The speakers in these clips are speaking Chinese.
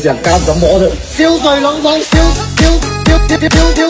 想干什么的 gió mõ, đợi siêu.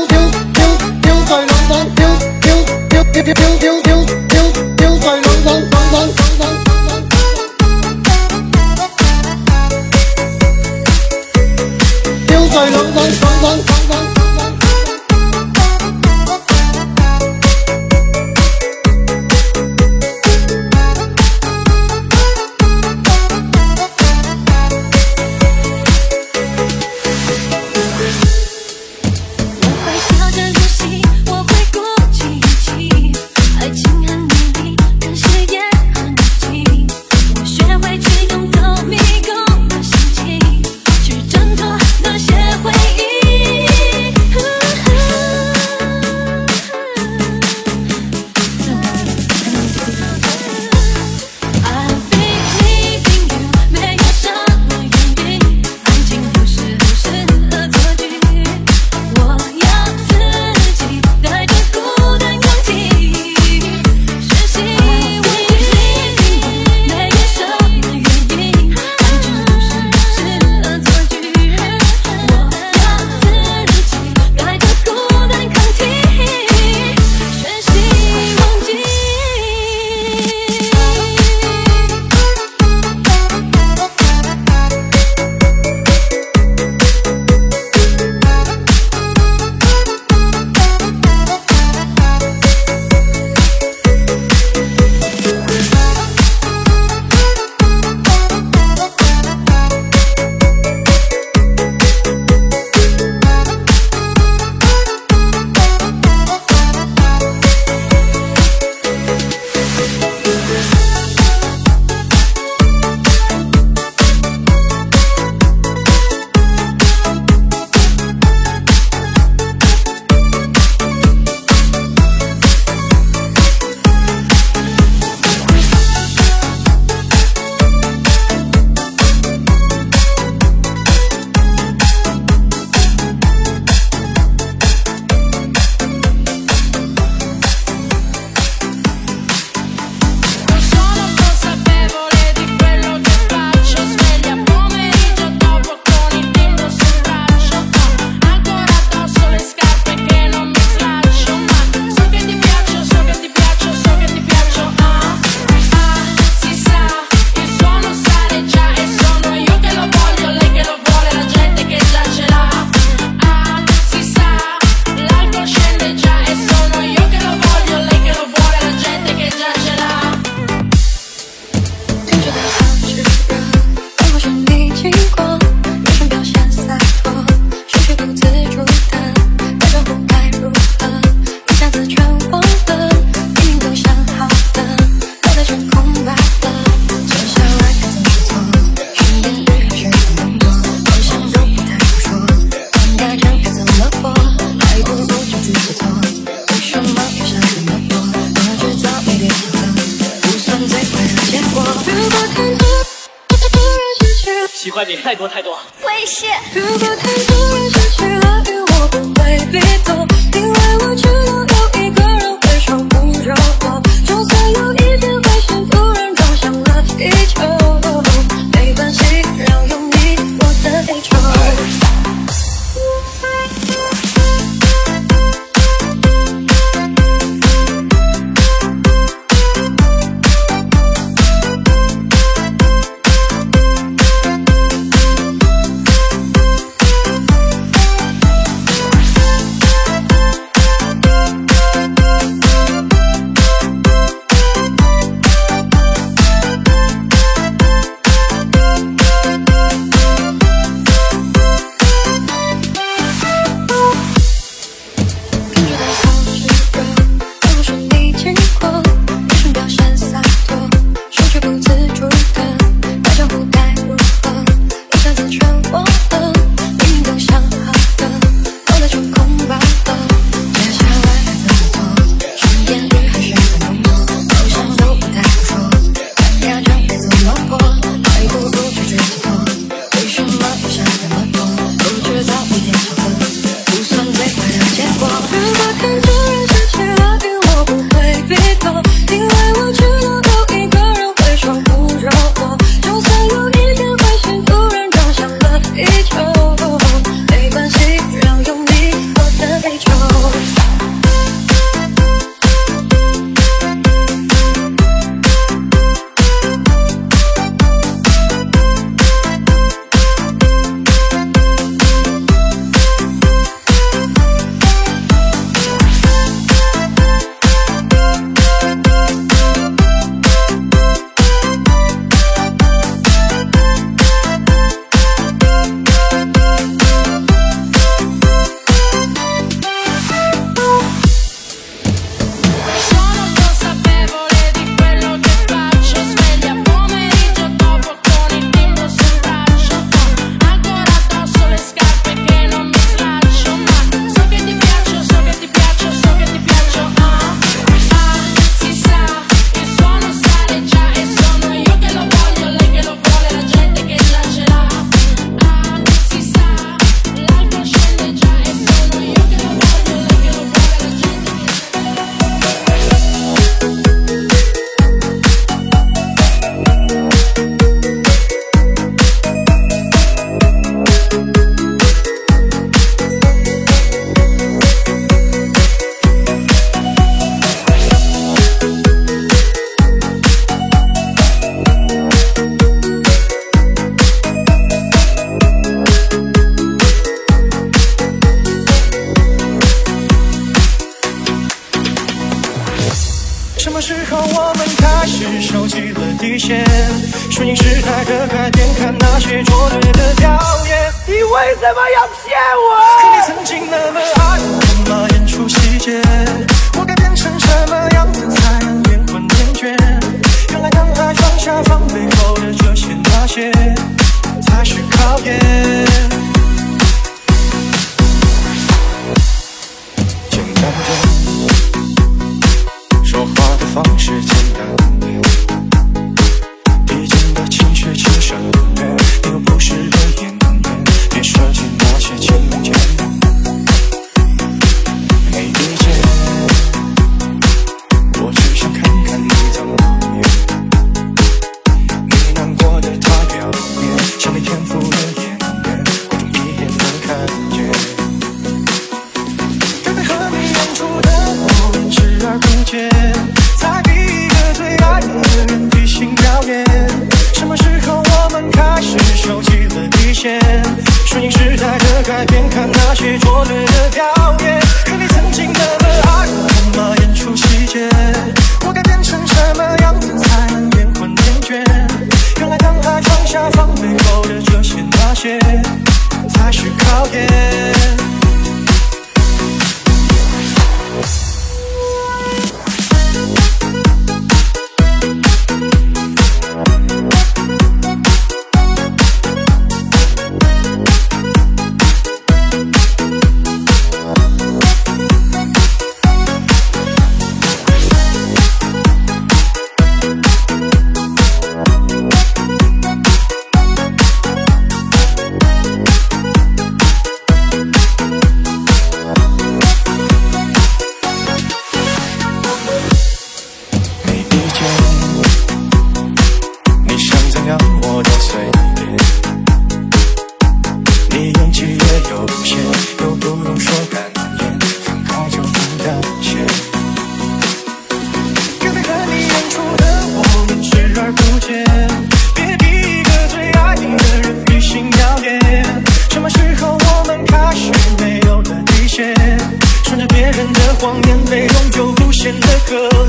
没关系，让有你喝的美酒。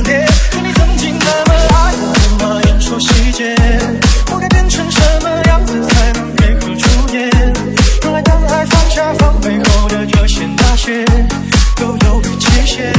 可你曾经那么爱我吗？别说细节，我该变成什么样子才能配合出演？原来当爱放下防备后的这些那些，都有个期限。